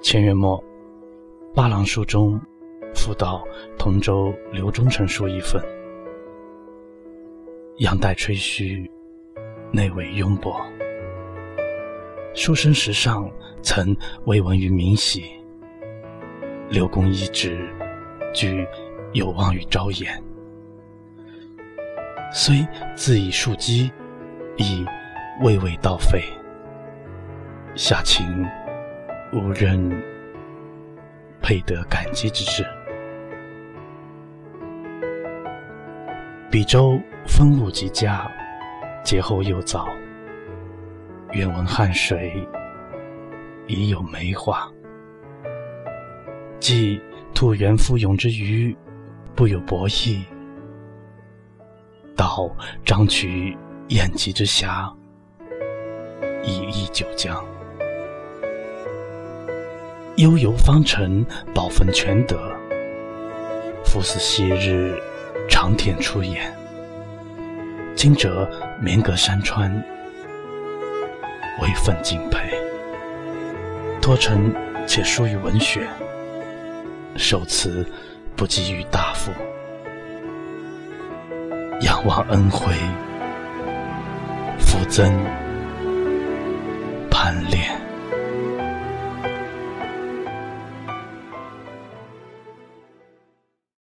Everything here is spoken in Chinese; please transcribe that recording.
前元末，八郎书中复到同州刘忠成书一份，阳代吹嘘，内伟庸博。书生时上曾未闻于明喜，刘公一直具有望于朝颜，虽自以庶基，亦未为道废。下情无人配得感激之至。比州风物极佳，节后又早。愿闻汉水已有梅花，既兔原复勇之余，不有博弈；道张曲宴集之暇，以忆九江。悠游方尘，宝分全得。复似昔日长天出言，今者绵隔山川。微分敬佩，托臣且疏于文学，受辞不及于大夫，仰望恩惠，复增攀恋。